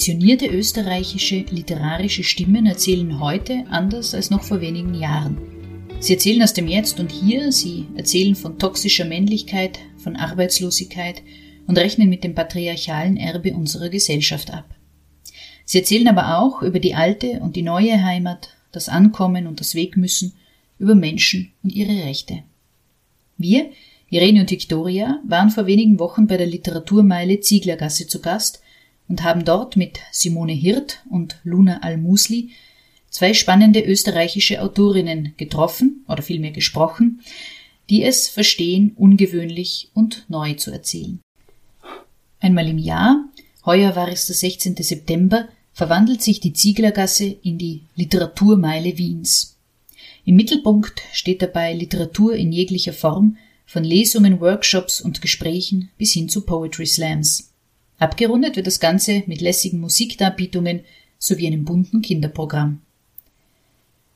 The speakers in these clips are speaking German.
Ambitionierte österreichische literarische Stimmen erzählen heute anders als noch vor wenigen Jahren. Sie erzählen aus dem Jetzt und Hier, sie erzählen von toxischer Männlichkeit, von Arbeitslosigkeit und rechnen mit dem patriarchalen Erbe unserer Gesellschaft ab. Sie erzählen aber auch über die alte und die neue Heimat, das Ankommen und das Wegmüssen, über Menschen und ihre Rechte. Wir, Irene und Victoria, waren vor wenigen Wochen bei der Literaturmeile Zieglergasse zu Gast und haben dort mit Simone Hirt und Luna Al-Musli zwei spannende österreichische Autorinnen getroffen oder vielmehr gesprochen, die es verstehen, ungewöhnlich und neu zu erzählen. Einmal im Jahr, heuer war es der 16. September, verwandelt sich die Zieglergasse in die Literaturmeile Wiens. Im Mittelpunkt steht dabei Literatur in jeglicher Form, von Lesungen, Workshops und Gesprächen bis hin zu Poetry Slams. Abgerundet wird das Ganze mit lässigen Musikdarbietungen sowie einem bunten Kinderprogramm.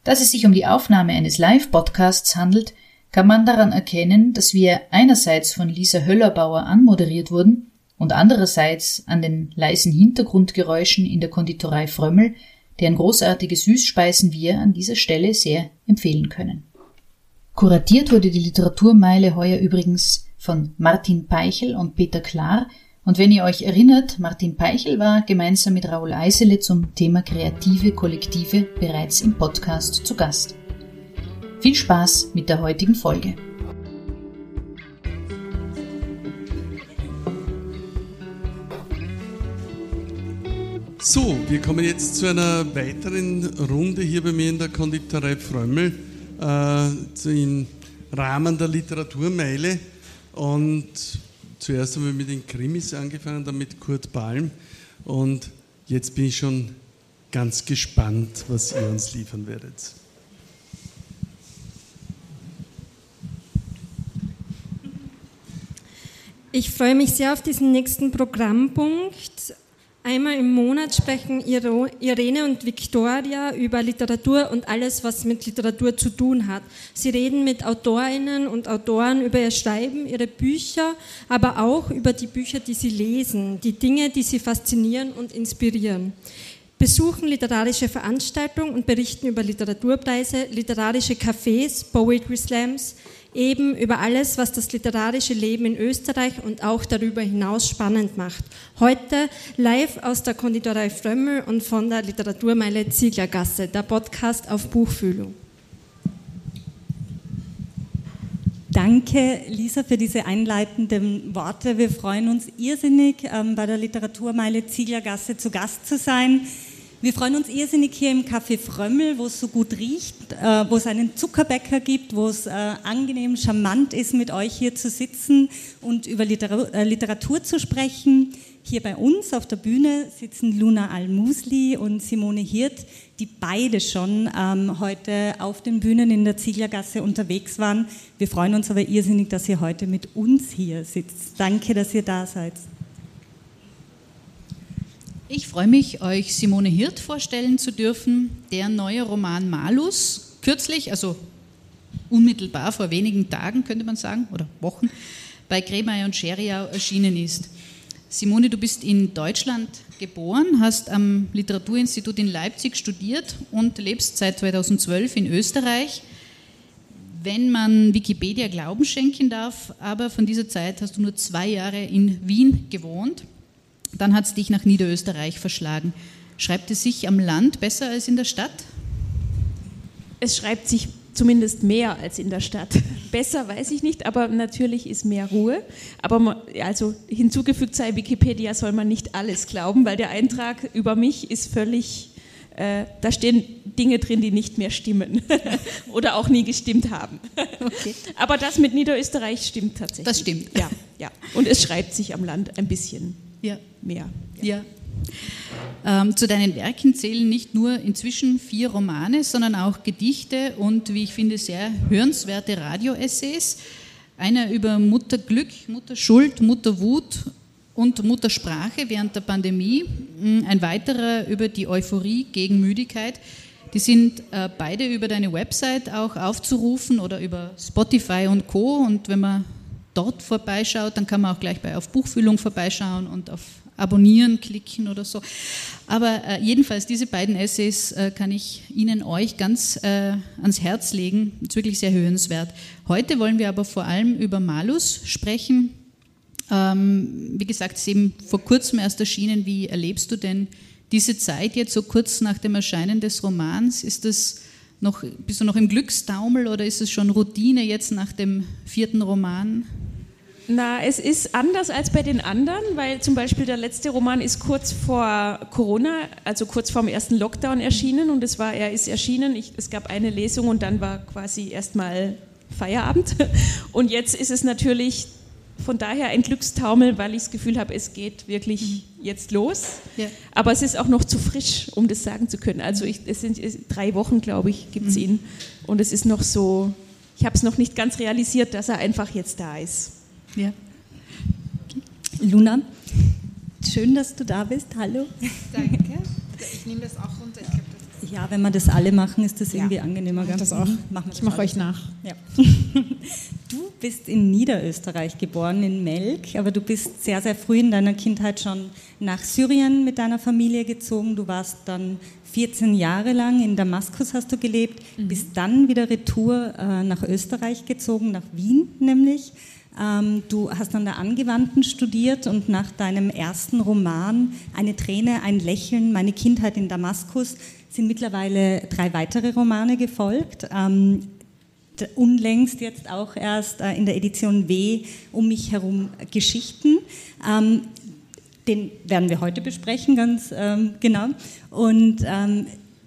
Dass es sich um die Aufnahme eines Live-Podcasts handelt, kann man daran erkennen, dass wir einerseits von Lisa Höllerbauer anmoderiert wurden und andererseits an den leisen Hintergrundgeräuschen in der Konditorei Frömmel, deren großartige Süßspeisen wir an dieser Stelle sehr empfehlen können. Kuratiert wurde die Literaturmeile heuer übrigens von Martin Peichel und Peter Klar, und wenn ihr euch erinnert, Martin Peichel war gemeinsam mit Raoul Eisele zum Thema kreative Kollektive bereits im Podcast zu Gast. Viel Spaß mit der heutigen Folge. So, wir kommen jetzt zu einer weiteren Runde hier bei mir in der Konditorei Frömmel äh, im Rahmen der Literaturmeile. Und zuerst haben wir mit den Krimis angefangen, dann mit Kurt Balm. Und jetzt bin ich schon ganz gespannt, was ihr uns liefern werdet. Ich freue mich sehr auf diesen nächsten Programmpunkt. Einmal im Monat sprechen Irene und Victoria über Literatur und alles, was mit Literatur zu tun hat. Sie reden mit Autorinnen und Autoren über ihr Schreiben, ihre Bücher, aber auch über die Bücher, die sie lesen, die Dinge, die sie faszinieren und inspirieren. Besuchen literarische Veranstaltungen und berichten über Literaturpreise, literarische Cafés, Poetry Slams, eben über alles, was das literarische Leben in Österreich und auch darüber hinaus spannend macht. Heute live aus der Konditorei Frömmel und von der Literaturmeile Zieglergasse, der Podcast auf Buchfühlung. Danke, Lisa, für diese einleitenden Worte. Wir freuen uns irrsinnig, ähm, bei der Literaturmeile Zieglergasse zu Gast zu sein. Wir freuen uns irrsinnig hier im Café Frömmel, wo es so gut riecht, äh, wo es einen Zuckerbäcker gibt, wo es äh, angenehm charmant ist, mit euch hier zu sitzen und über Literatur, äh, Literatur zu sprechen. Hier bei uns auf der Bühne sitzen Luna Al-Musli und Simone Hirt, die beide schon ähm, heute auf den Bühnen in der Zieglergasse unterwegs waren. Wir freuen uns aber irrsinnig, dass ihr heute mit uns hier sitzt. Danke, dass ihr da seid. Ich freue mich, euch Simone Hirt vorstellen zu dürfen, deren neuer Roman Malus kürzlich, also unmittelbar vor wenigen Tagen, könnte man sagen, oder Wochen, bei Kremeyer und Scheriau erschienen ist. Simone, du bist in Deutschland geboren, hast am Literaturinstitut in Leipzig studiert und lebst seit 2012 in Österreich. Wenn man Wikipedia Glauben schenken darf, aber von dieser Zeit hast du nur zwei Jahre in Wien gewohnt. Dann hat es dich nach Niederösterreich verschlagen. Schreibt es sich am Land besser als in der Stadt? Es schreibt sich zumindest mehr als in der Stadt. Besser weiß ich nicht, aber natürlich ist mehr Ruhe. Aber man, also hinzugefügt sei Wikipedia soll man nicht alles glauben, weil der Eintrag über mich ist völlig, äh, da stehen Dinge drin, die nicht mehr stimmen oder auch nie gestimmt haben. Okay. Aber das mit Niederösterreich stimmt tatsächlich. Das stimmt. Ja, ja. Und es schreibt sich am Land ein bisschen ja. mehr. Ja. Ähm, zu deinen Werken zählen nicht nur inzwischen vier Romane, sondern auch Gedichte und, wie ich finde, sehr hörenswerte Radioessays. Einer über Mutterglück, Mutterschuld, Mutterwut und Muttersprache während der Pandemie. Mm, ein weiterer über die Euphorie gegen Müdigkeit. Die sind äh, beide über deine Website auch aufzurufen oder über Spotify und Co. Und wenn man dort vorbeischaut, dann kann man auch gleich bei Auf Buchfühlung vorbeischauen und auf abonnieren klicken oder so. Aber äh, jedenfalls, diese beiden Essays äh, kann ich Ihnen, euch ganz äh, ans Herz legen. Ist wirklich sehr hörenswert. Heute wollen wir aber vor allem über Malus sprechen. Ähm, wie gesagt, es ist eben vor kurzem erst erschienen. Wie erlebst du denn diese Zeit jetzt so kurz nach dem Erscheinen des Romans? Ist das noch, bist du noch im Glückstaumel oder ist es schon Routine jetzt nach dem vierten Roman? Na, es ist anders als bei den anderen, weil zum Beispiel der letzte Roman ist kurz vor Corona, also kurz vor dem ersten Lockdown erschienen und es war, er ist erschienen, ich, es gab eine Lesung und dann war quasi erstmal Feierabend. Und jetzt ist es natürlich von daher ein Glückstaumel, weil ich das Gefühl habe, es geht wirklich jetzt los. Ja. Aber es ist auch noch zu frisch, um das sagen zu können. Also ich, es sind drei Wochen, glaube ich, gibt es mhm. ihn. Und es ist noch so, ich habe es noch nicht ganz realisiert, dass er einfach jetzt da ist. Ja. Luna, schön, dass du da bist. Hallo. Danke. Ich nehme das auch runter. Ja, wenn wir das alle machen, ist das ja. irgendwie angenehmer. Mach das auch. Machen ich mache euch nach. Ja. Du bist in Niederösterreich geboren, in Melk, aber du bist sehr, sehr früh in deiner Kindheit schon nach Syrien mit deiner Familie gezogen. Du warst dann 14 Jahre lang in Damaskus hast du gelebt, mhm. bist dann wieder retour äh, nach Österreich gezogen, nach Wien nämlich. Ähm, du hast an der Angewandten studiert und nach deinem ersten Roman Eine Träne, ein Lächeln, meine Kindheit in Damaskus sind mittlerweile drei weitere Romane gefolgt. Ähm, unlängst jetzt auch erst äh, in der Edition W um mich herum Geschichten. Ähm, den werden wir heute besprechen, ganz genau. Und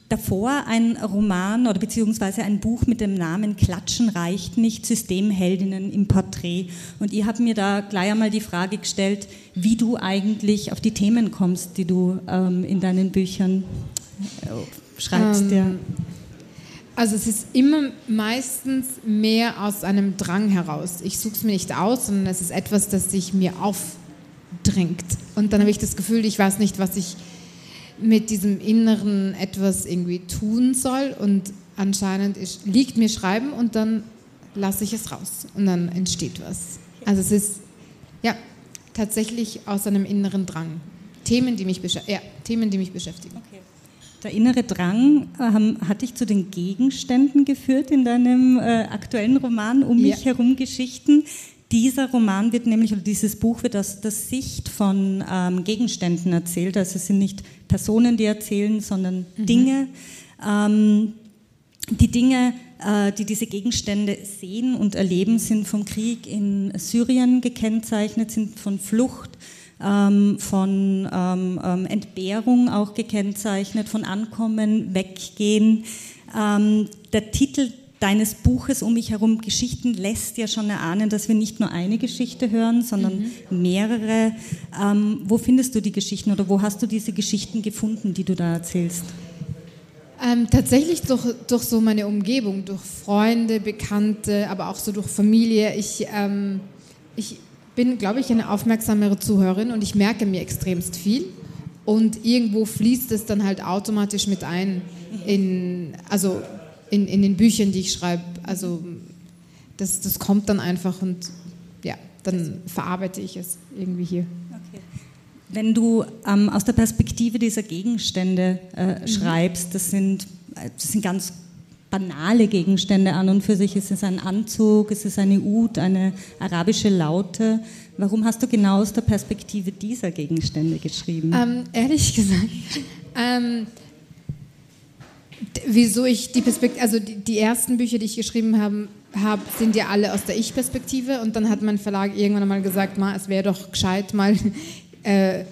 davor ein Roman oder beziehungsweise ein Buch mit dem Namen Klatschen reicht nicht, Systemheldinnen im Porträt. Und ihr habt mir da gleich einmal die Frage gestellt, wie du eigentlich auf die Themen kommst, die du ähm, in deinen Büchern schreibst. Ähm, ja. Also es ist immer meistens mehr aus einem Drang heraus. Ich suche es mir nicht aus, sondern es ist etwas, das sich mir aufdrängt. Und dann habe ich das Gefühl, ich weiß nicht, was ich mit diesem Inneren etwas irgendwie tun soll und anscheinend ist, liegt mir Schreiben und dann lasse ich es raus und dann entsteht was. Also es ist ja tatsächlich aus einem inneren Drang. Themen, die mich, ja, Themen, die mich beschäftigen. Okay. Der innere Drang ähm, hat dich zu den Gegenständen geführt in deinem äh, aktuellen Roman Um mich ja. herum Geschichten. Dieser Roman wird nämlich, oder dieses Buch wird aus der Sicht von ähm, Gegenständen erzählt. Also es sind nicht Personen, die erzählen, sondern mhm. Dinge. Ähm, die Dinge, äh, die diese Gegenstände sehen und erleben, sind vom Krieg in Syrien gekennzeichnet, sind von Flucht, ähm, von ähm, ähm, Entbehrung auch gekennzeichnet, von Ankommen, Weggehen. Ähm, der Titel deines Buches um mich herum Geschichten lässt ja schon erahnen, dass wir nicht nur eine Geschichte hören, sondern mhm. mehrere. Ähm, wo findest du die Geschichten oder wo hast du diese Geschichten gefunden, die du da erzählst? Ähm, tatsächlich durch, durch so meine Umgebung, durch Freunde, Bekannte, aber auch so durch Familie. Ich, ähm, ich bin, glaube ich, eine aufmerksamere Zuhörerin und ich merke mir extremst viel. Und irgendwo fließt es dann halt automatisch mit ein in, also in, in den Büchern, die ich schreibe. Also das, das kommt dann einfach und ja, dann verarbeite ich es irgendwie hier. Okay. Wenn du ähm, aus der Perspektive dieser Gegenstände äh, mhm. schreibst, das sind, äh, das sind ganz banale Gegenstände an und für sich. Es ist ein Anzug, es ist eine Ud, eine arabische Laute. Warum hast du genau aus der Perspektive dieser Gegenstände geschrieben? Ähm, ehrlich gesagt, ähm, wieso ich die Perspektive, also die, die, ersten Bücher, die ich geschrieben habe, hab, sind ja alle aus der Ich-Perspektive und dann hat mein Verlag irgendwann mal gesagt, ma, es wäre doch gescheit, mal äh,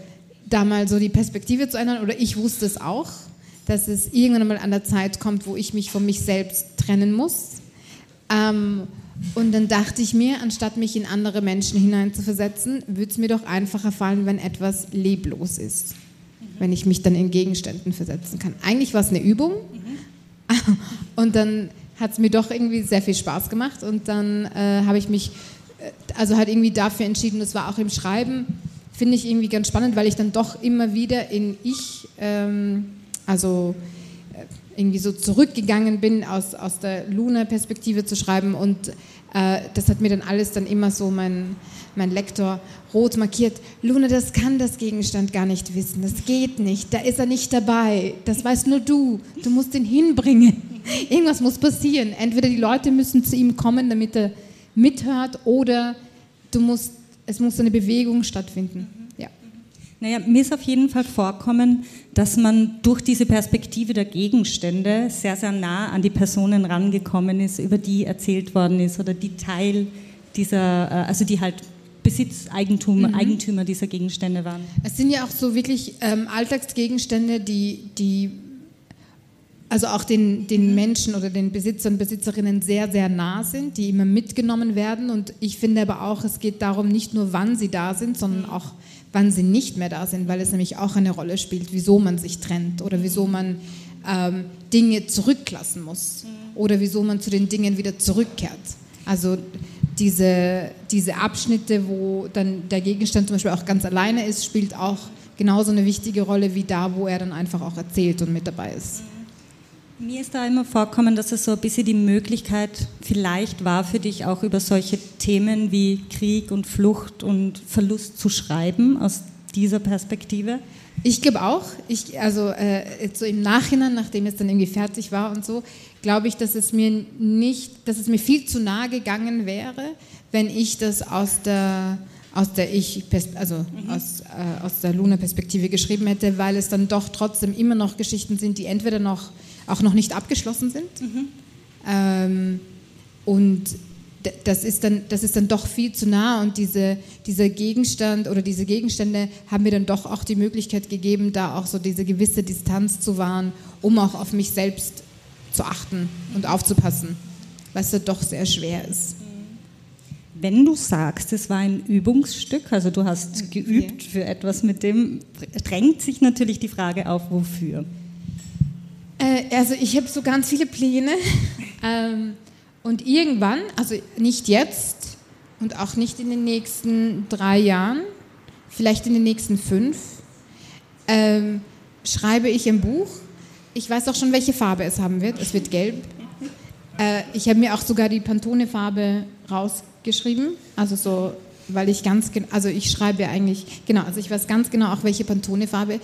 da mal so die Perspektive zu ändern oder ich wusste es auch, dass es irgendwann mal an der Zeit kommt, wo ich mich von mich selbst trennen muss. Ähm, und dann dachte ich mir, anstatt mich in andere Menschen hineinzuversetzen, würde es mir doch einfacher fallen, wenn etwas leblos ist wenn ich mich dann in Gegenständen versetzen kann. Eigentlich war es eine Übung mhm. und dann hat es mir doch irgendwie sehr viel Spaß gemacht und dann äh, habe ich mich äh, also halt irgendwie dafür entschieden, das war auch im Schreiben, finde ich irgendwie ganz spannend, weil ich dann doch immer wieder in ich, ähm, also äh, irgendwie so zurückgegangen bin, aus, aus der Luna-Perspektive zu schreiben und äh, das hat mir dann alles dann immer so mein, mein Lektor rot markiert. Luna, das kann das Gegenstand gar nicht wissen. Das geht nicht. Da ist er nicht dabei. Das weißt nur du. Du musst ihn hinbringen. Irgendwas muss passieren. Entweder die Leute müssen zu ihm kommen, damit er mithört, oder du musst, es muss eine Bewegung stattfinden. Ja. Naja, mir ist auf jeden Fall vorkommen, dass man durch diese Perspektive der Gegenstände sehr, sehr nah an die Personen rangekommen ist, über die erzählt worden ist oder die Teil dieser, äh, also die halt Besitzeigentum, mhm. Eigentümer dieser Gegenstände waren. Es sind ja auch so wirklich ähm, Alltagsgegenstände, die, die also auch den, den Menschen oder den Besitzern und Besitzerinnen sehr, sehr nah sind, die immer mitgenommen werden. Und ich finde aber auch, es geht darum, nicht nur wann sie da sind, sondern auch wann sie nicht mehr da sind, weil es nämlich auch eine Rolle spielt, wieso man sich trennt oder wieso man ähm, Dinge zurücklassen muss oder wieso man zu den Dingen wieder zurückkehrt. Also diese, diese Abschnitte, wo dann der Gegenstand zum Beispiel auch ganz alleine ist, spielt auch genauso eine wichtige Rolle wie da, wo er dann einfach auch erzählt und mit dabei ist. Mir ist da immer vorkommen, dass es so ein bisschen die Möglichkeit vielleicht war für dich auch über solche Themen wie Krieg und Flucht und Verlust zu schreiben aus dieser Perspektive. Ich glaube auch. Ich, also äh, so im Nachhinein, nachdem es dann irgendwie fertig war und so, glaube ich, dass es mir nicht, dass es mir viel zu nahe gegangen wäre, wenn ich das aus der aus der ich also mhm. aus, äh, aus der Luna-Perspektive geschrieben hätte, weil es dann doch trotzdem immer noch Geschichten sind, die entweder noch auch noch nicht abgeschlossen sind. Mhm. Ähm, und das ist, dann, das ist dann doch viel zu nah und diese, dieser Gegenstand oder diese Gegenstände haben mir dann doch auch die Möglichkeit gegeben, da auch so diese gewisse Distanz zu wahren, um auch auf mich selbst zu achten und aufzupassen, was ja doch sehr schwer ist. Wenn du sagst, es war ein Übungsstück, also du hast geübt für etwas mit dem, drängt sich natürlich die Frage auf, wofür? Äh, also ich habe so ganz viele Pläne ähm, und irgendwann, also nicht jetzt und auch nicht in den nächsten drei Jahren, vielleicht in den nächsten fünf, ähm, schreibe ich ein Buch. Ich weiß auch schon, welche Farbe es haben wird. Es wird gelb. Äh, ich habe mir auch sogar die Pantone-Farbe rausgeschrieben. Also so, weil ich ganz, also ich schreibe eigentlich, genau, also ich weiß ganz genau auch, welche Pantone-Farbe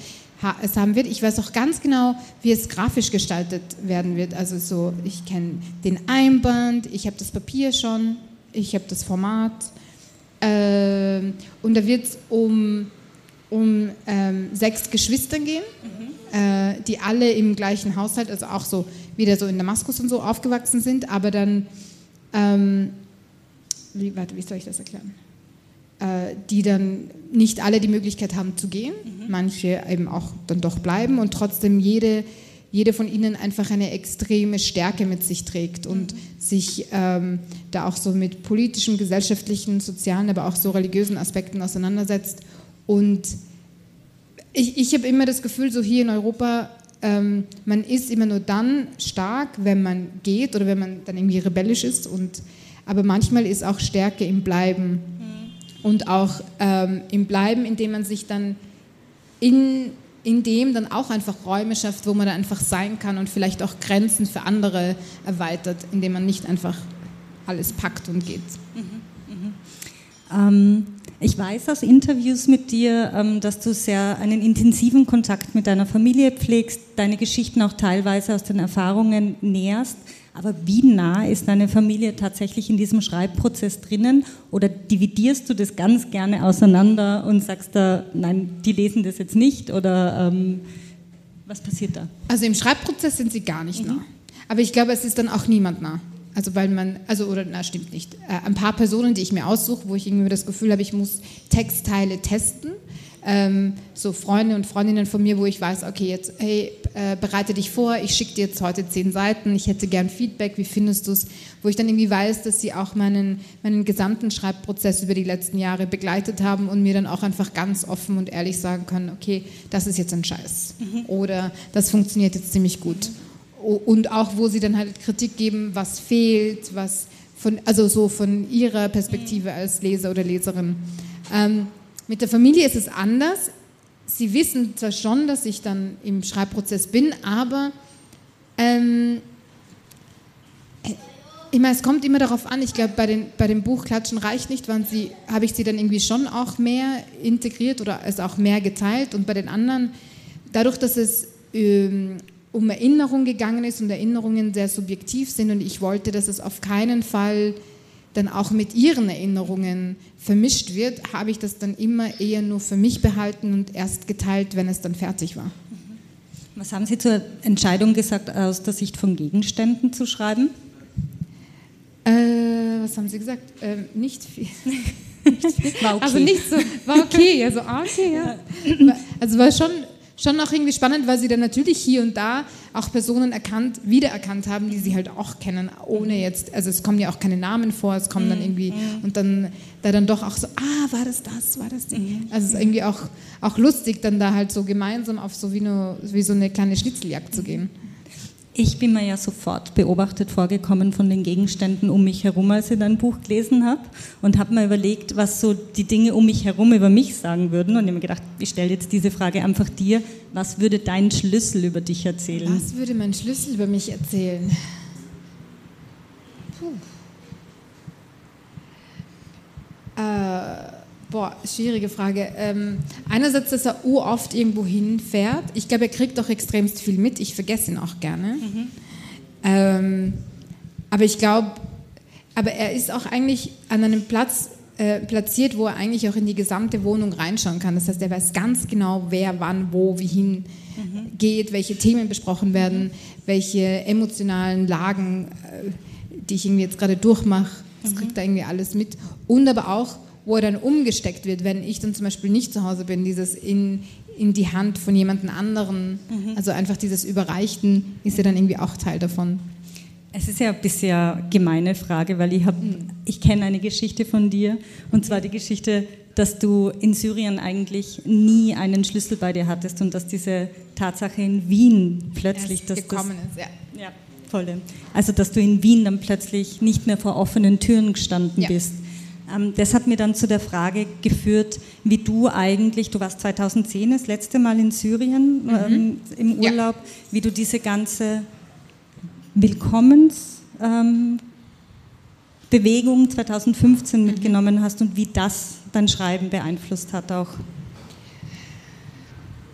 es haben wird. Ich weiß auch ganz genau, wie es grafisch gestaltet werden wird. Also so, ich kenne den Einband, ich habe das Papier schon, ich habe das Format. Äh, und da wird es um, um ähm, sechs Geschwister gehen, mhm. äh, die alle im gleichen Haushalt, also auch so wieder so in Damaskus und so aufgewachsen sind, aber dann, ähm, wie, warte, wie soll ich das erklären? Äh, die dann nicht alle die Möglichkeit haben zu gehen, mhm. manche eben auch dann doch bleiben und trotzdem jede, jede von ihnen einfach eine extreme Stärke mit sich trägt und mhm. sich ähm, da auch so mit politischen, gesellschaftlichen, sozialen, aber auch so religiösen Aspekten auseinandersetzt. Und ich, ich habe immer das Gefühl, so hier in Europa, ähm, man ist immer nur dann stark, wenn man geht oder wenn man dann irgendwie rebellisch ist. Und, aber manchmal ist auch Stärke im Bleiben und auch ähm, im Bleiben, indem man sich dann in, in dem dann auch einfach Räume schafft, wo man dann einfach sein kann und vielleicht auch Grenzen für andere erweitert, indem man nicht einfach alles packt und geht. Mhm, mhm. Ähm, ich weiß aus Interviews mit dir, ähm, dass du sehr einen intensiven Kontakt mit deiner Familie pflegst, deine Geschichten auch teilweise aus den Erfahrungen näherst. Aber wie nah ist deine Familie tatsächlich in diesem Schreibprozess drinnen? Oder dividierst du das ganz gerne auseinander und sagst da, nein, die lesen das jetzt nicht? Oder ähm, was passiert da? Also im Schreibprozess sind sie gar nicht mhm. nah. Aber ich glaube, es ist dann auch niemand nah. Also weil man, also oder na stimmt nicht. Äh, ein paar Personen, die ich mir aussuche, wo ich irgendwie das Gefühl habe, ich muss Textteile testen ähm, so Freunde und Freundinnen von mir, wo ich weiß, okay, jetzt, hey, äh, bereite dich vor, ich schicke dir jetzt heute zehn Seiten, ich hätte gern Feedback, wie findest du es? Wo ich dann irgendwie weiß, dass sie auch meinen, meinen gesamten Schreibprozess über die letzten Jahre begleitet haben und mir dann auch einfach ganz offen und ehrlich sagen können, okay, das ist jetzt ein Scheiß mhm. oder das funktioniert jetzt ziemlich gut. Und auch, wo sie dann halt Kritik geben, was fehlt, was von, also so von ihrer Perspektive als Leser oder Leserin. Ähm, mit der Familie ist es anders. Sie wissen zwar schon, dass ich dann im Schreibprozess bin, aber ähm, Ich meine, es kommt immer darauf an. Ich glaube, bei, bei dem Buch Klatschen reicht nicht, waren sie, habe ich sie dann irgendwie schon auch mehr integriert oder es auch mehr geteilt. Und bei den anderen, dadurch, dass es ähm, um Erinnerung gegangen ist und Erinnerungen sehr subjektiv sind und ich wollte, dass es auf keinen Fall dann auch mit ihren Erinnerungen vermischt wird, habe ich das dann immer eher nur für mich behalten und erst geteilt, wenn es dann fertig war. Was haben Sie zur Entscheidung gesagt, aus der Sicht von Gegenständen zu schreiben? Äh, was haben Sie gesagt? Nicht viel. nicht viel. War okay. Also nicht so, war okay, also okay, ja. Also war schon, schon auch irgendwie spannend, weil Sie dann natürlich hier und da auch Personen erkannt, wiedererkannt haben, die Sie halt auch kennen, ohne jetzt, also es kommen ja auch keine Namen vor, es kommen dann mhm. irgendwie mhm. und dann da dann doch auch so, ah, war das das, war das die? Mhm. Also es ist irgendwie auch, auch lustig, dann da halt so gemeinsam auf so wie, nur, wie so eine kleine Schnitzeljagd zu gehen. Ich bin mir ja sofort beobachtet vorgekommen von den Gegenständen um mich herum, als ich dein Buch gelesen habe und habe mir überlegt, was so die Dinge um mich herum über mich sagen würden und ich habe mir gedacht, ich stelle jetzt diese Frage einfach dir. Was würde dein Schlüssel über dich erzählen? Was würde mein Schlüssel über mich erzählen? Puh. Äh Boah, schwierige Frage. Ähm, einerseits, dass er oft irgendwo hinfährt. Ich glaube, er kriegt auch extremst viel mit. Ich vergesse ihn auch gerne. Mhm. Ähm, aber ich glaube, aber er ist auch eigentlich an einem Platz äh, platziert, wo er eigentlich auch in die gesamte Wohnung reinschauen kann. Das heißt, er weiß ganz genau, wer wann, wo, wie hin mhm. geht, welche Themen besprochen werden, mhm. welche emotionalen Lagen, äh, die ich irgendwie jetzt gerade durchmache. Das kriegt er irgendwie alles mit. Und aber auch, wo er dann umgesteckt wird, wenn ich dann zum Beispiel nicht zu Hause bin, dieses in, in die Hand von jemand anderen, mhm. also einfach dieses Überreichten ist ja dann irgendwie auch Teil davon. Es ist ja ein bisschen eine gemeine Frage, weil ich, mhm. ich kenne eine Geschichte von dir und zwar die Geschichte, dass du in Syrien eigentlich nie einen Schlüssel bei dir hattest und dass diese Tatsache in Wien plötzlich dass gekommen das, ist, ja. ja. Voll. Also dass du in Wien dann plötzlich nicht mehr vor offenen Türen gestanden ja. bist. Ähm, das hat mir dann zu der Frage geführt, wie du eigentlich, du warst 2010 das letzte Mal in Syrien mhm. ähm, im Urlaub, ja. wie du diese ganze Willkommensbewegung ähm, 2015 mhm. mitgenommen hast und wie das dein Schreiben beeinflusst hat auch.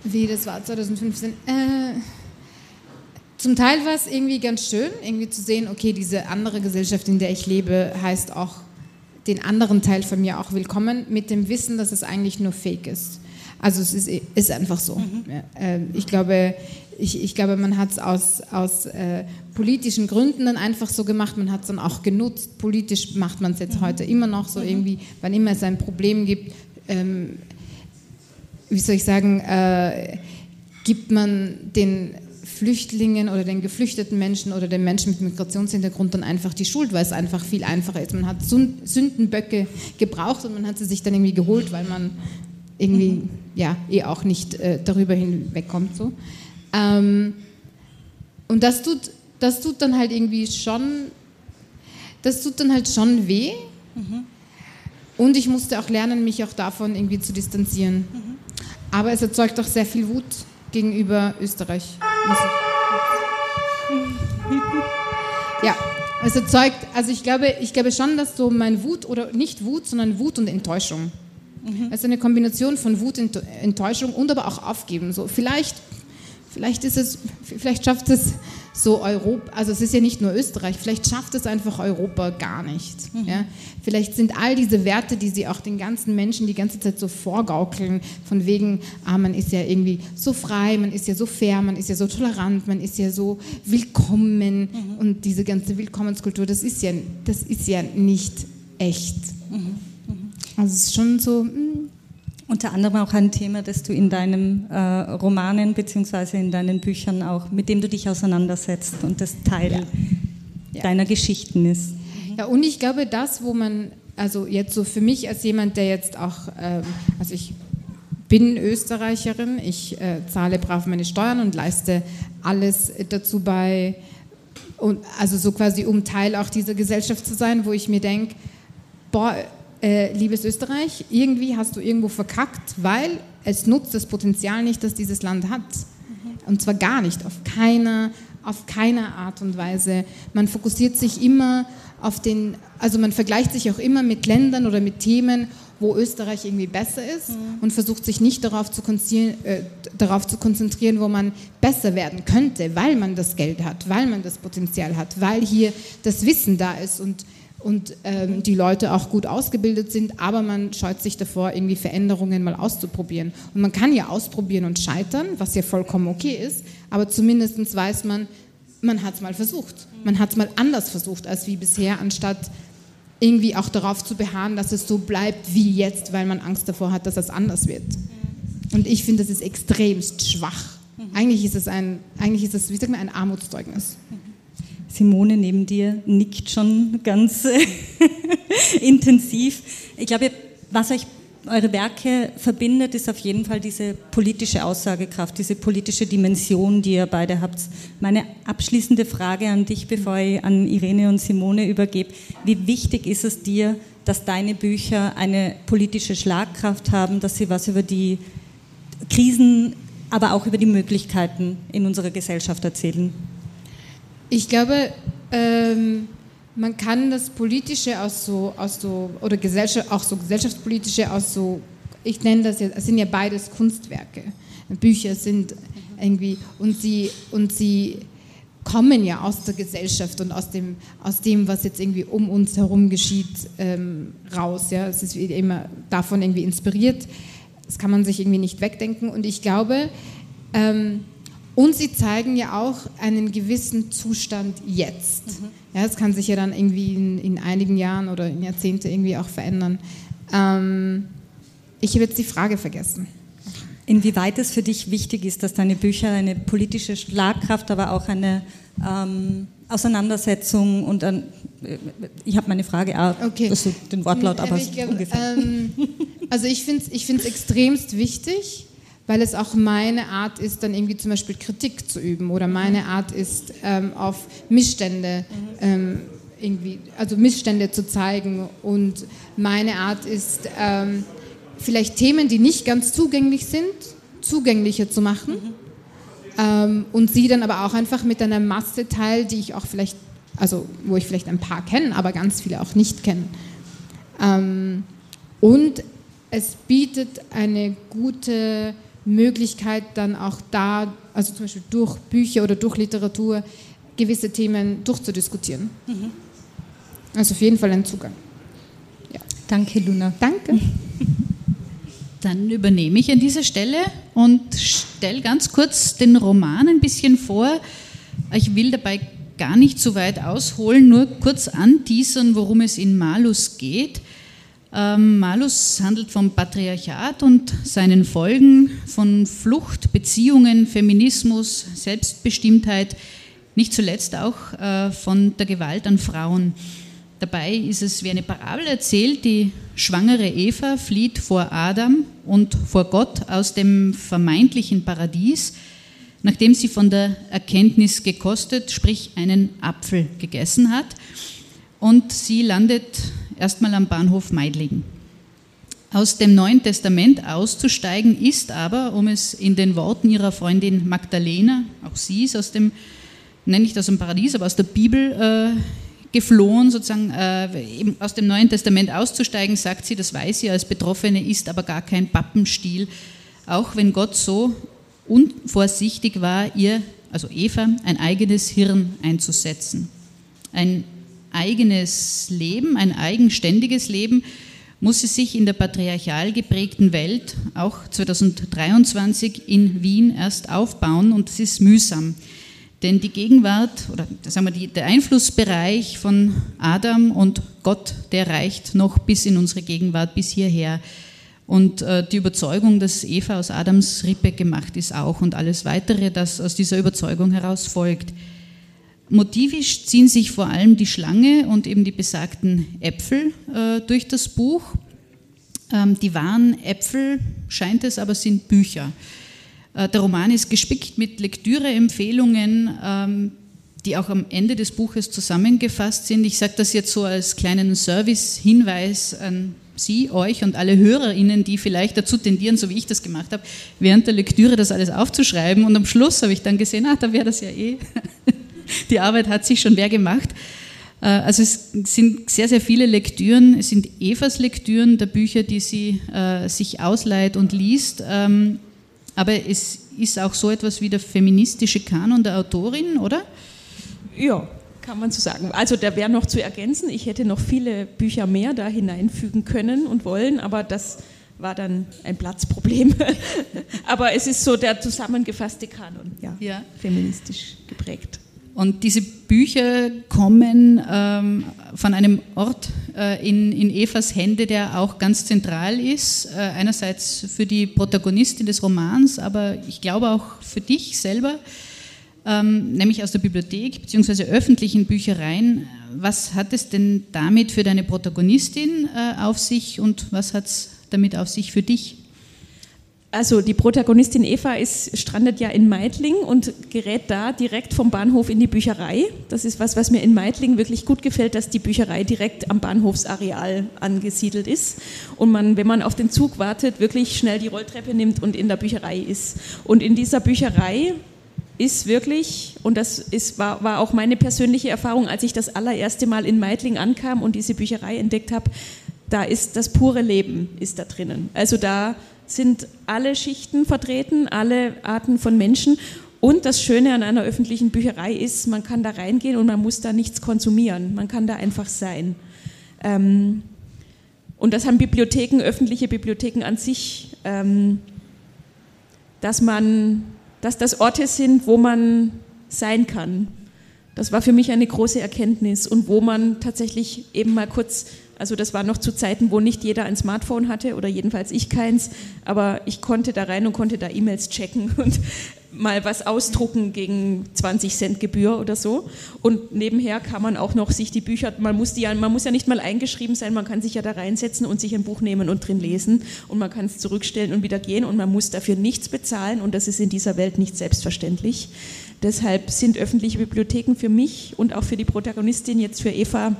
Wie das war 2015? Äh, zum Teil war es irgendwie ganz schön, irgendwie zu sehen, okay, diese andere Gesellschaft, in der ich lebe, heißt auch den anderen Teil von mir auch willkommen, mit dem Wissen, dass es eigentlich nur Fake ist. Also es ist, ist einfach so. Mhm. Ja, ich, glaube, ich, ich glaube, man hat es aus, aus äh, politischen Gründen dann einfach so gemacht, man hat es dann auch genutzt. Politisch macht man es jetzt mhm. heute immer noch so mhm. irgendwie, wann immer es ein Problem gibt, ähm, wie soll ich sagen, äh, gibt man den Flüchtlingen oder den geflüchteten Menschen oder den Menschen mit Migrationshintergrund dann einfach die Schuld, weil es einfach viel einfacher ist. Man hat Sündenböcke gebraucht und man hat sie sich dann irgendwie geholt, weil man irgendwie mhm. ja eh auch nicht äh, darüber hinwegkommt. So. Ähm, und das tut, das tut dann halt irgendwie schon, das tut dann halt schon weh. Mhm. Und ich musste auch lernen, mich auch davon irgendwie zu distanzieren. Mhm. Aber es erzeugt auch sehr viel Wut gegenüber Österreich. Ja, es erzeugt, also ich glaube, ich glaube schon, dass so mein Wut oder nicht Wut, sondern Wut und Enttäuschung. Mhm. Es ist eine Kombination von Wut, Enttäuschung und aber auch Aufgeben. So vielleicht Vielleicht ist es, vielleicht schafft es so Europa, also es ist ja nicht nur Österreich, vielleicht schafft es einfach Europa gar nicht. Mhm. Ja? Vielleicht sind all diese Werte, die sie auch den ganzen Menschen die ganze Zeit so vorgaukeln, von wegen, ah, man ist ja irgendwie so frei, man ist ja so fair, man ist ja so tolerant, man ist ja so willkommen mhm. und diese ganze Willkommenskultur, das ist ja, das ist ja nicht echt. Mhm. mhm. Also es ist schon so, mh, hm, unter anderem auch ein Thema, das du in deinen äh, Romanen bzw. in deinen Büchern auch, mit dem du dich auseinandersetzt und das Teil ja. Ja. deiner Geschichten ist. Ja, und ich glaube, das, wo man, also jetzt so für mich als jemand, der jetzt auch, ähm, also ich bin Österreicherin, ich äh, zahle brav meine Steuern und leiste alles dazu bei, und, also so quasi um Teil auch dieser Gesellschaft zu sein, wo ich mir denke, boah, äh, liebes Österreich, irgendwie hast du irgendwo verkackt, weil es nutzt das Potenzial nicht, das dieses Land hat. Mhm. Und zwar gar nicht, auf keiner auf keine Art und Weise. Man fokussiert sich immer auf den, also man vergleicht sich auch immer mit Ländern oder mit Themen, wo Österreich irgendwie besser ist mhm. und versucht sich nicht darauf zu, äh, darauf zu konzentrieren, wo man besser werden könnte, weil man das Geld hat, weil man das Potenzial hat, weil hier das Wissen da ist und und ähm, die Leute auch gut ausgebildet sind, aber man scheut sich davor, irgendwie Veränderungen mal auszuprobieren. Und man kann ja ausprobieren und scheitern, was ja vollkommen okay ist, aber zumindest weiß man, man hat es mal versucht. Man hat es mal anders versucht als wie bisher, anstatt irgendwie auch darauf zu beharren, dass es so bleibt wie jetzt, weil man Angst davor hat, dass es anders wird. Und ich finde, das ist extremst schwach. Eigentlich ist es ein, eigentlich ist es, wie sagt man, ein Armutszeugnis. Simone neben dir nickt schon ganz intensiv. Ich glaube, was euch eure Werke verbindet, ist auf jeden Fall diese politische Aussagekraft, diese politische Dimension, die ihr beide habt. Meine abschließende Frage an dich, bevor ich an Irene und Simone übergebe. Wie wichtig ist es dir, dass deine Bücher eine politische Schlagkraft haben, dass sie was über die Krisen, aber auch über die Möglichkeiten in unserer Gesellschaft erzählen? Ich glaube, ähm, man kann das Politische aus so, aus so oder Gesellschaft, auch so gesellschaftspolitische aus so, ich nenne das jetzt, es sind ja beides Kunstwerke. Bücher sind irgendwie, und sie, und sie kommen ja aus der Gesellschaft und aus dem, aus dem, was jetzt irgendwie um uns herum geschieht, ähm, raus. Ja? Es ist immer davon irgendwie inspiriert. Das kann man sich irgendwie nicht wegdenken. Und ich glaube, ähm, und sie zeigen ja auch einen gewissen Zustand jetzt. Mhm. Ja, das kann sich ja dann irgendwie in, in einigen Jahren oder in Jahrzehnten irgendwie auch verändern. Ähm, ich habe jetzt die Frage vergessen. Inwieweit es für dich wichtig ist, dass deine Bücher eine politische Schlagkraft, aber auch eine ähm, Auseinandersetzung und ein, äh, ich habe meine Frage auch, okay. also den Wortlaut, aber ich glaub, ungefähr. Ähm, also ich finde es extremst wichtig, weil es auch meine Art ist, dann irgendwie zum Beispiel Kritik zu üben oder meine Art ist, ähm, auf Missstände ähm, irgendwie, also Missstände zu zeigen und meine Art ist, ähm, vielleicht Themen, die nicht ganz zugänglich sind, zugänglicher zu machen mhm. und sie dann aber auch einfach mit einer Masse teil, die ich auch vielleicht, also wo ich vielleicht ein paar kenne, aber ganz viele auch nicht kenne. Ähm, und es bietet eine gute Möglichkeit, dann auch da, also zum Beispiel durch Bücher oder durch Literatur, gewisse Themen durchzudiskutieren. Mhm. Also auf jeden Fall ein Zugang. Ja. Danke, Luna. Danke. Dann übernehme ich an dieser Stelle und stelle ganz kurz den Roman ein bisschen vor. Ich will dabei gar nicht zu weit ausholen, nur kurz anteasern, worum es in Malus geht. Ähm, Malus handelt vom Patriarchat und seinen Folgen, von Flucht, Beziehungen, Feminismus, Selbstbestimmtheit, nicht zuletzt auch äh, von der Gewalt an Frauen. Dabei ist es wie eine Parabel erzählt, die schwangere Eva flieht vor Adam und vor Gott aus dem vermeintlichen Paradies, nachdem sie von der Erkenntnis gekostet, sprich einen Apfel gegessen hat. Und sie landet erstmal am Bahnhof Meidlingen. Aus dem Neuen Testament auszusteigen ist aber, um es in den Worten ihrer Freundin Magdalena, auch sie ist aus dem, nenne ich das im Paradies, aber aus der Bibel äh, geflohen, sozusagen äh, aus dem Neuen Testament auszusteigen, sagt sie, das weiß sie als Betroffene, ist aber gar kein Pappenstiel, auch wenn Gott so unvorsichtig war, ihr, also Eva, ein eigenes Hirn einzusetzen. Ein eigenes Leben, ein eigenständiges Leben, muss sie sich in der patriarchal geprägten Welt auch 2023 in Wien erst aufbauen und es ist mühsam. Denn die Gegenwart oder sagen wir, die, der Einflussbereich von Adam und Gott, der reicht noch bis in unsere Gegenwart, bis hierher. Und äh, die Überzeugung, dass Eva aus Adams Rippe gemacht ist, auch und alles weitere, das aus dieser Überzeugung heraus folgt. Motivisch ziehen sich vor allem die Schlange und eben die besagten Äpfel äh, durch das Buch. Ähm, die wahren Äpfel, scheint es aber, sind Bücher. Äh, der Roman ist gespickt mit Lektüreempfehlungen, ähm, die auch am Ende des Buches zusammengefasst sind. Ich sage das jetzt so als kleinen Service-Hinweis an Sie, euch und alle HörerInnen, die vielleicht dazu tendieren, so wie ich das gemacht habe, während der Lektüre das alles aufzuschreiben. Und am Schluss habe ich dann gesehen, ah, da wäre das ja eh die Arbeit hat sich schon wer gemacht. Äh, also es sind sehr, sehr viele Lektüren. Es sind Evas Lektüren der Bücher, die sie äh, sich ausleiht und liest. Ähm, aber es ist auch so etwas wie der feministische Kanon der Autorin, oder? Ja, kann man so sagen. Also da wäre noch zu ergänzen, ich hätte noch viele Bücher mehr da hineinfügen können und wollen, aber das war dann ein Platzproblem. aber es ist so der zusammengefasste Kanon, ja, ja. feministisch geprägt. Und diese Bücher kommen ähm, von einem Ort äh, in, in, Evas Hände, der auch ganz zentral ist. Äh, einerseits für die Protagonistin des Romans, aber ich glaube auch für dich selber ähm, nämlich aus der Bibliothek bzw. öffentlichen Büchereien. Was hat es denn damit für deine Protagonistin äh, auf sich und was hat es damit auf sich für dich? Also die Protagonistin Eva ist, strandet ja in Meidling und gerät da direkt vom Bahnhof in die Bücherei. Das ist was, was mir in Meidling wirklich gut gefällt, dass die Bücherei direkt am Bahnhofsareal angesiedelt ist und man, wenn man auf den Zug wartet, wirklich schnell die Rolltreppe nimmt und in der Bücherei ist. Und in dieser Bücherei ist wirklich, und das ist, war, war auch meine persönliche Erfahrung, als ich das allererste Mal in Meidling ankam und diese Bücherei entdeckt habe, da ist das pure Leben ist da drinnen. Also da sind alle Schichten vertreten, alle Arten von Menschen. Und das Schöne an einer öffentlichen Bücherei ist, man kann da reingehen und man muss da nichts konsumieren. Man kann da einfach sein. Ähm, und das haben Bibliotheken, öffentliche Bibliotheken an sich, ähm, dass man dass das Orte sind, wo man sein kann. Das war für mich eine große Erkenntnis und wo man tatsächlich eben mal kurz, also das war noch zu Zeiten, wo nicht jeder ein Smartphone hatte oder jedenfalls ich keins, aber ich konnte da rein und konnte da E-Mails checken und mal was ausdrucken gegen 20 Cent Gebühr oder so. Und nebenher kann man auch noch sich die Bücher, man muss, die man muss ja nicht mal eingeschrieben sein, man kann sich ja da reinsetzen und sich ein Buch nehmen und drin lesen und man kann es zurückstellen und wieder gehen und man muss dafür nichts bezahlen und das ist in dieser Welt nicht selbstverständlich. Deshalb sind öffentliche Bibliotheken für mich und auch für die Protagonistin, jetzt für Eva,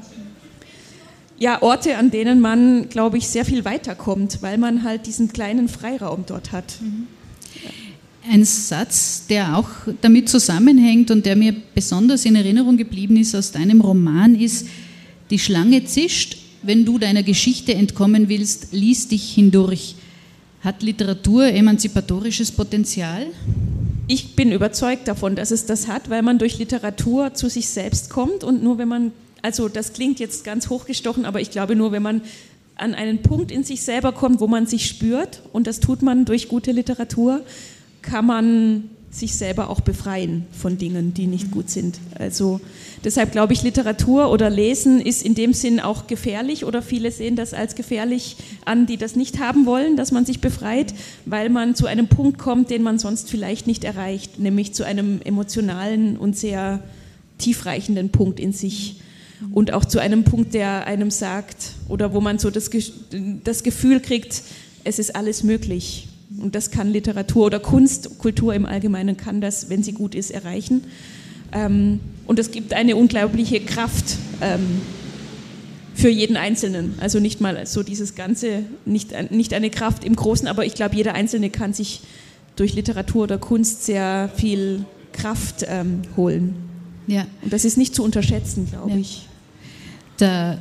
ja, Orte, an denen man, glaube ich, sehr viel weiterkommt, weil man halt diesen kleinen Freiraum dort hat. Mhm. Ein Satz, der auch damit zusammenhängt und der mir besonders in Erinnerung geblieben ist aus deinem Roman, ist, die Schlange zischt, wenn du deiner Geschichte entkommen willst, lies dich hindurch. Hat Literatur emanzipatorisches Potenzial? Ich bin überzeugt davon, dass es das hat, weil man durch Literatur zu sich selbst kommt und nur wenn man, also das klingt jetzt ganz hochgestochen, aber ich glaube nur, wenn man an einen Punkt in sich selber kommt, wo man sich spürt, und das tut man durch gute Literatur, kann man sich selber auch befreien von Dingen, die nicht gut sind. Also deshalb glaube ich, Literatur oder Lesen ist in dem Sinn auch gefährlich oder viele sehen das als gefährlich an, die das nicht haben wollen, dass man sich befreit, weil man zu einem Punkt kommt, den man sonst vielleicht nicht erreicht, nämlich zu einem emotionalen und sehr tiefreichenden Punkt in sich und auch zu einem Punkt, der einem sagt oder wo man so das, das Gefühl kriegt, es ist alles möglich und das kann Literatur oder Kunst, Kultur im Allgemeinen kann das, wenn sie gut ist, erreichen. Ähm, und es gibt eine unglaubliche Kraft ähm, für jeden Einzelnen. Also nicht mal so dieses Ganze, nicht, nicht eine Kraft im Großen, aber ich glaube, jeder Einzelne kann sich durch Literatur oder Kunst sehr viel Kraft ähm, holen. Ja. Und das ist nicht zu unterschätzen, glaube ja. ich. Der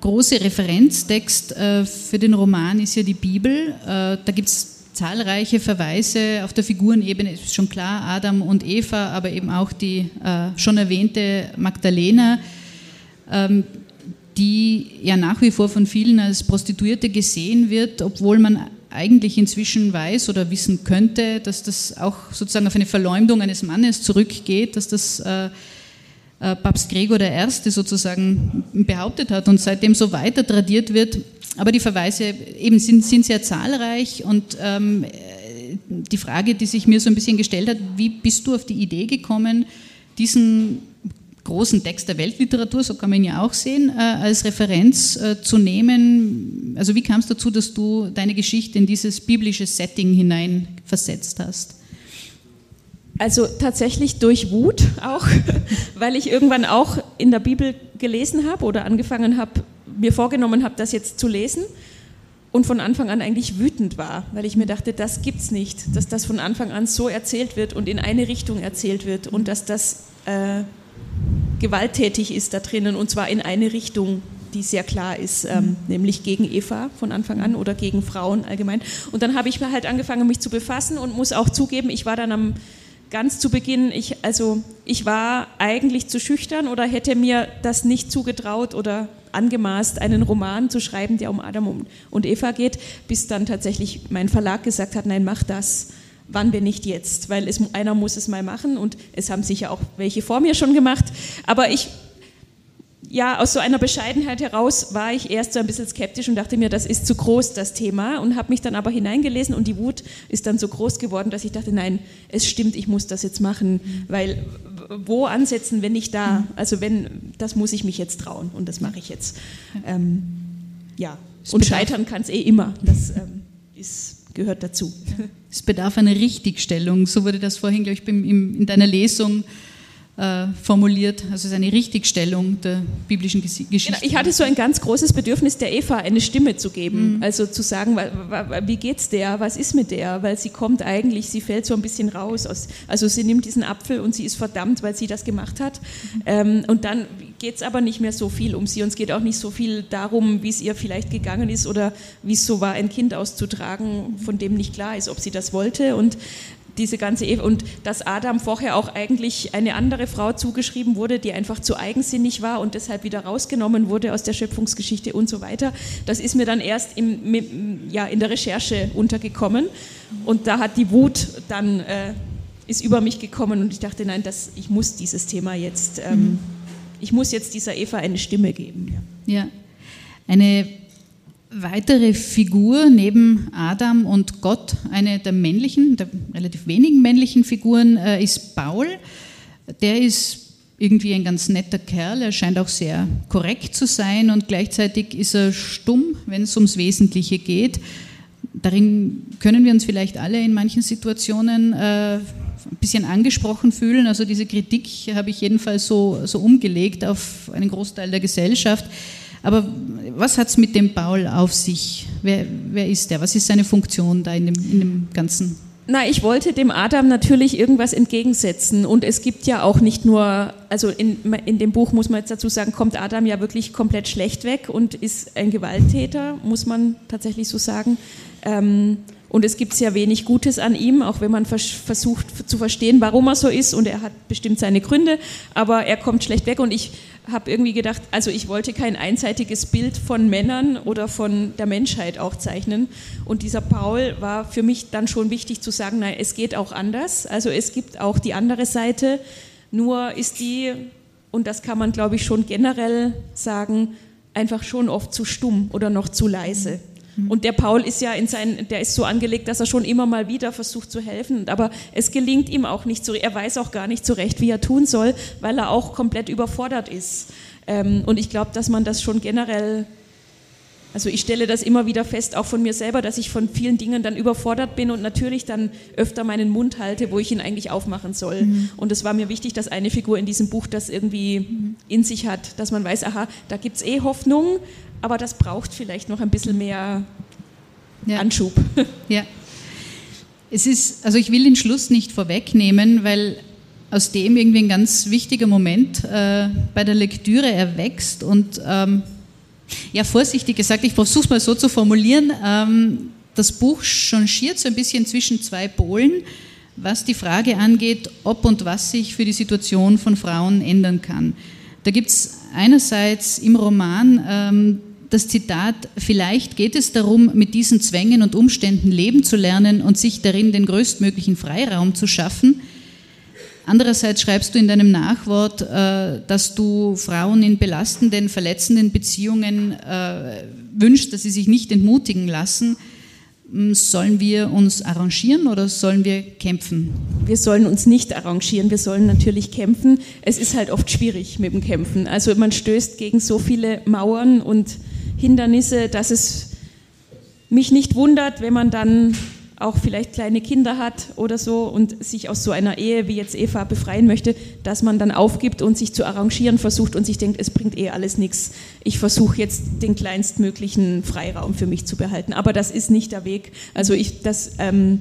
große Referenztext äh, für den Roman ist ja die Bibel. Äh, da gibt es zahlreiche Verweise auf der Figurenebene, ist schon klar, Adam und Eva, aber eben auch die äh, schon erwähnte Magdalena, ähm, die ja nach wie vor von vielen als Prostituierte gesehen wird, obwohl man eigentlich inzwischen weiß oder wissen könnte, dass das auch sozusagen auf eine Verleumdung eines Mannes zurückgeht, dass das Papst Gregor I. sozusagen behauptet hat und seitdem so weiter tradiert wird. Aber die Verweise eben sind, sind sehr zahlreich und ähm, die Frage, die sich mir so ein bisschen gestellt hat, wie bist du auf die Idee gekommen, diesen großen Text der Weltliteratur, so kann man ihn ja auch sehen, äh, als Referenz äh, zu nehmen? Also wie kam es dazu, dass du deine Geschichte in dieses biblische Setting hinein versetzt hast? Also tatsächlich durch Wut auch, weil ich irgendwann auch in der Bibel gelesen habe oder angefangen habe, mir vorgenommen habe, das jetzt zu lesen und von Anfang an eigentlich wütend war, weil ich mir dachte, das gibt's nicht, dass das von Anfang an so erzählt wird und in eine Richtung erzählt wird und dass das äh, gewalttätig ist da drinnen und zwar in eine Richtung, die sehr klar ist, ähm, nämlich gegen Eva von Anfang an oder gegen Frauen allgemein. Und dann habe ich mir halt angefangen, mich zu befassen und muss auch zugeben, ich war dann am ganz zu Beginn, ich, also ich war eigentlich zu schüchtern oder hätte mir das nicht zugetraut oder angemaßt, einen Roman zu schreiben, der um Adam und Eva geht, bis dann tatsächlich mein Verlag gesagt hat, nein, mach das. Wann wenn nicht jetzt? Weil es, einer muss es mal machen und es haben sicher auch welche vor mir schon gemacht. Aber ich ja, aus so einer Bescheidenheit heraus war ich erst so ein bisschen skeptisch und dachte mir, das ist zu groß, das Thema, und habe mich dann aber hineingelesen und die Wut ist dann so groß geworden, dass ich dachte, nein, es stimmt, ich muss das jetzt machen, weil wo ansetzen, wenn nicht da? Also wenn, das muss ich mich jetzt trauen und das mache ich jetzt. Ähm, ja, und scheitern kann es eh immer, das ähm, ist, gehört dazu. Es bedarf einer Richtigstellung, so wurde das vorhin, glaube ich, in deiner Lesung äh, formuliert. Also es ist eine Richtigstellung der biblischen Geschichte. Genau, ich hatte so ein ganz großes Bedürfnis, der Eva eine Stimme zu geben. Mhm. Also zu sagen, wie geht's der, was ist mit der? Weil sie kommt eigentlich, sie fällt so ein bisschen raus. Aus, also sie nimmt diesen Apfel und sie ist verdammt, weil sie das gemacht hat. Mhm. Ähm, und dann geht es aber nicht mehr so viel um sie und es geht auch nicht so viel darum, wie es ihr vielleicht gegangen ist oder wie es so war, ein Kind auszutragen, von dem nicht klar ist, ob sie das wollte. Und diese ganze Eva und dass Adam vorher auch eigentlich eine andere Frau zugeschrieben wurde, die einfach zu eigensinnig war und deshalb wieder rausgenommen wurde aus der Schöpfungsgeschichte und so weiter. Das ist mir dann erst im, ja, in der Recherche untergekommen und da hat die Wut dann äh, ist über mich gekommen und ich dachte, nein, das, ich muss dieses Thema jetzt, ähm, mhm. ich muss jetzt dieser Eva eine Stimme geben. Ja, ja. eine weitere Figur neben Adam und Gott, eine der männlichen, der relativ wenigen männlichen Figuren, äh, ist Paul. Der ist irgendwie ein ganz netter Kerl, er scheint auch sehr korrekt zu sein und gleichzeitig ist er stumm, wenn es ums Wesentliche geht. Darin können wir uns vielleicht alle in manchen Situationen äh, ein bisschen angesprochen fühlen. Also diese Kritik habe ich jedenfalls so, so umgelegt auf einen Großteil der Gesellschaft. Aber was hat es mit dem Paul auf sich? Wer, wer ist der? Was ist seine Funktion da in dem, in dem Ganzen? Na, ich wollte dem Adam natürlich irgendwas entgegensetzen. Und es gibt ja auch nicht nur, also in, in dem Buch muss man jetzt dazu sagen, kommt Adam ja wirklich komplett schlecht weg und ist ein Gewalttäter, muss man tatsächlich so sagen. Ähm, und es gibt sehr wenig Gutes an ihm, auch wenn man versucht zu verstehen, warum er so ist. Und er hat bestimmt seine Gründe, aber er kommt schlecht weg. Und ich habe irgendwie gedacht, also ich wollte kein einseitiges Bild von Männern oder von der Menschheit auch zeichnen. Und dieser Paul war für mich dann schon wichtig zu sagen, nein, es geht auch anders. Also es gibt auch die andere Seite. Nur ist die, und das kann man glaube ich schon generell sagen, einfach schon oft zu stumm oder noch zu leise. Mhm. Und der Paul ist ja in sein, der ist so angelegt, dass er schon immer mal wieder versucht zu helfen. Aber es gelingt ihm auch nicht so, er weiß auch gar nicht so recht, wie er tun soll, weil er auch komplett überfordert ist. Ähm, und ich glaube, dass man das schon generell also ich stelle das immer wieder fest, auch von mir selber, dass ich von vielen Dingen dann überfordert bin und natürlich dann öfter meinen Mund halte, wo ich ihn eigentlich aufmachen soll. Mhm. Und es war mir wichtig, dass eine Figur in diesem Buch das irgendwie mhm. in sich hat, dass man weiß, aha, da gibt es eh Hoffnung, aber das braucht vielleicht noch ein bisschen mehr ja. Anschub. Ja. Es ist, also ich will den Schluss nicht vorwegnehmen, weil aus dem irgendwie ein ganz wichtiger Moment äh, bei der Lektüre erwächst und ähm, ja, vorsichtig gesagt, ich versuche es mal so zu formulieren, ähm, das Buch changiert so ein bisschen zwischen zwei Polen, was die Frage angeht, ob und was sich für die Situation von Frauen ändern kann. Da gibt es einerseits im Roman ähm, das Zitat, vielleicht geht es darum, mit diesen Zwängen und Umständen leben zu lernen und sich darin den größtmöglichen Freiraum zu schaffen. Andererseits schreibst du in deinem Nachwort, äh, dass du Frauen in belastenden, verletzenden Beziehungen äh, wünschst, dass sie sich nicht entmutigen lassen. Hm, sollen wir uns arrangieren oder sollen wir kämpfen? Wir sollen uns nicht arrangieren, wir sollen natürlich kämpfen. Es ist halt oft schwierig mit dem Kämpfen. Also man stößt gegen so viele Mauern und Hindernisse, dass es mich nicht wundert, wenn man dann auch vielleicht kleine Kinder hat oder so und sich aus so einer Ehe wie jetzt Eva befreien möchte, dass man dann aufgibt und sich zu arrangieren versucht und sich denkt, es bringt eh alles nichts. Ich versuche jetzt den kleinstmöglichen Freiraum für mich zu behalten. Aber das ist nicht der Weg. Also ich, das, ähm,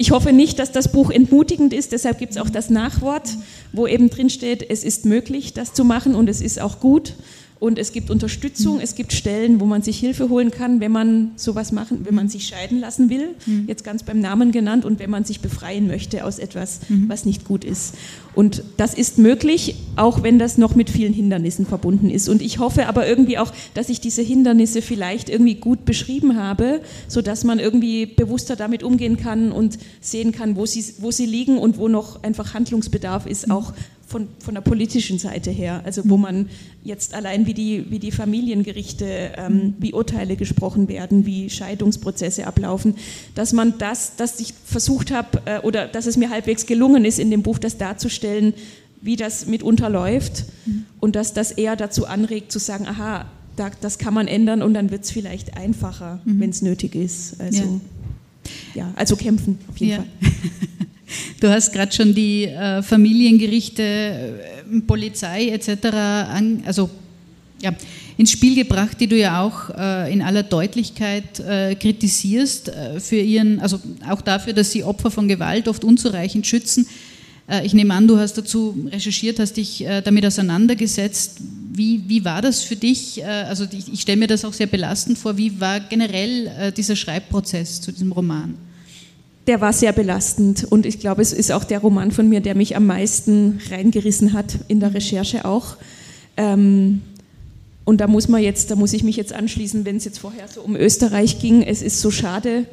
Ich hoffe nicht, dass das Buch entmutigend ist, deshalb gibt es auch das Nachwort, wo eben drin steht, es ist möglich, das zu machen und es ist auch gut. Und es gibt Unterstützung, es gibt Stellen, wo man sich Hilfe holen kann, wenn man sowas machen, wenn man sich scheiden lassen will, mhm. jetzt ganz beim Namen genannt, und wenn man sich befreien möchte aus etwas, mhm. was nicht gut ist. Und das ist möglich, auch wenn das noch mit vielen Hindernissen verbunden ist. Und ich hoffe aber irgendwie auch, dass ich diese Hindernisse vielleicht irgendwie gut beschrieben habe, sodass man irgendwie bewusster damit umgehen kann und sehen kann, wo sie, wo sie liegen und wo noch einfach Handlungsbedarf ist, mhm. auch von, von der politischen Seite her, also wo man jetzt allein wie die, wie die Familiengerichte, ähm, wie Urteile gesprochen werden, wie Scheidungsprozesse ablaufen, dass man das, dass ich versucht habe äh, oder dass es mir halbwegs gelungen ist, in dem Buch das darzustellen, wie das mitunter läuft mhm. und dass das eher dazu anregt zu sagen, aha, da, das kann man ändern und dann wird es vielleicht einfacher, mhm. wenn es nötig ist. Also, ja. ja. also kämpfen auf jeden ja. Fall. Du hast gerade schon die äh, Familiengerichte, äh, Polizei etc. An, also, ja, ins Spiel gebracht, die du ja auch äh, in aller Deutlichkeit äh, kritisierst, äh, für ihren, also auch dafür, dass sie Opfer von Gewalt oft unzureichend schützen. Äh, ich nehme an, du hast dazu recherchiert, hast dich damit auseinandergesetzt. Wie, wie war das für dich? also ich, ich stelle mir das auch sehr belastend vor. Wie war generell dieser Schreibprozess zu diesem Roman? Der war sehr belastend und ich glaube, es ist auch der Roman von mir, der mich am meisten reingerissen hat in der Recherche auch. Ähm, und da muss man jetzt, da muss ich mich jetzt anschließen, wenn es jetzt vorher so um Österreich ging. Es ist so schade.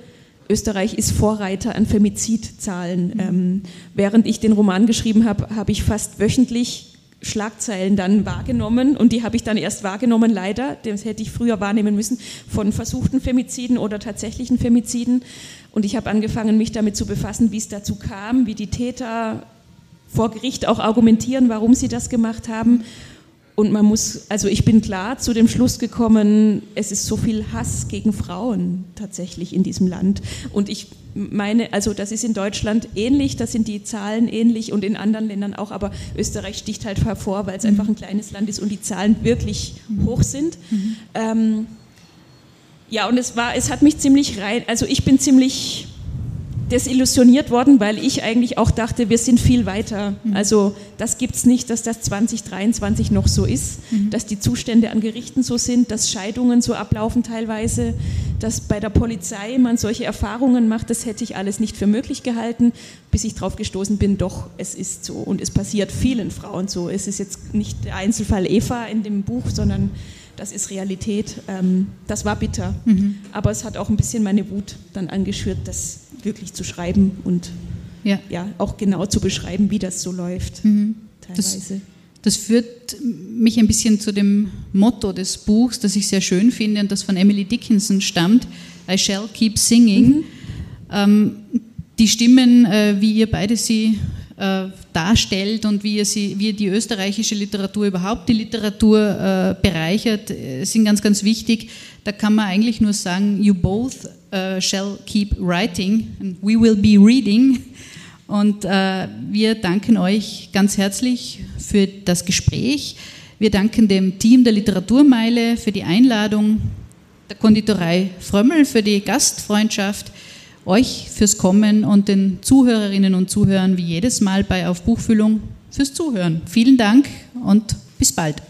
Österreich ist Vorreiter an Femizidzahlen. Mhm. Ähm, während ich den Roman geschrieben habe, habe ich fast wöchentlich Schlagzeilen dann wahrgenommen und die habe ich dann erst wahrgenommen, leider, das hätte ich früher wahrnehmen müssen, von versuchten Femiziden oder tatsächlichen Femiziden. Und ich habe angefangen, mich damit zu befassen, wie es dazu kam, wie die Täter vor Gericht auch argumentieren, warum sie das gemacht haben. Und man muss, also ich bin klar zu dem Schluss gekommen, es ist so viel Hass gegen Frauen tatsächlich in diesem Land. Und ich meine, also das ist in Deutschland ähnlich, das sind die Zahlen ähnlich und in anderen Ländern auch, aber Österreich sticht halt hervor, weil es mhm. einfach ein kleines Land ist und die Zahlen wirklich mhm. hoch sind. Mhm. Ähm, ja, und es war, es hat mich ziemlich rein, also ich bin ziemlich desillusioniert worden, weil ich eigentlich auch dachte, wir sind viel weiter. Mhm. Also das gibt es nicht, dass das 2023 noch so ist, mhm. dass die Zustände an Gerichten so sind, dass Scheidungen so ablaufen teilweise, dass bei der Polizei man solche Erfahrungen macht, das hätte ich alles nicht für möglich gehalten, bis ich darauf gestoßen bin, doch, es ist so und es passiert vielen Frauen so. Es ist jetzt nicht der Einzelfall Eva in dem Buch, sondern das ist Realität. Ähm, das war bitter, mhm. aber es hat auch ein bisschen meine Wut dann angeschürt, das wirklich zu schreiben und ja. ja auch genau zu beschreiben, wie das so läuft. Mhm. Teilweise. Das, das, führt mich ein bisschen zu dem Motto des Buchs, das ich sehr schön finde und das von Emily Dickinson stammt: I shall keep singing. Mhm. Ähm, die Stimmen, äh, wie ihr beide sie äh, darstellt und wie er, sie, wie er die österreichische Literatur, überhaupt die Literatur äh, bereichert, äh, sind ganz, ganz wichtig. Da kann man eigentlich nur sagen, you both uh, shall keep writing and we will be reading. Und äh, wir danken euch ganz herzlich für das Gespräch. Wir danken dem Team der Literaturmeile für die Einladung, der Konditorei Frömmel für die Gastfreundschaft euch fürs Kommen und den Zuhörerinnen und Zuhörern wie jedes Mal bei Auf Buchfüllung fürs Zuhören. Vielen Dank und bis bald.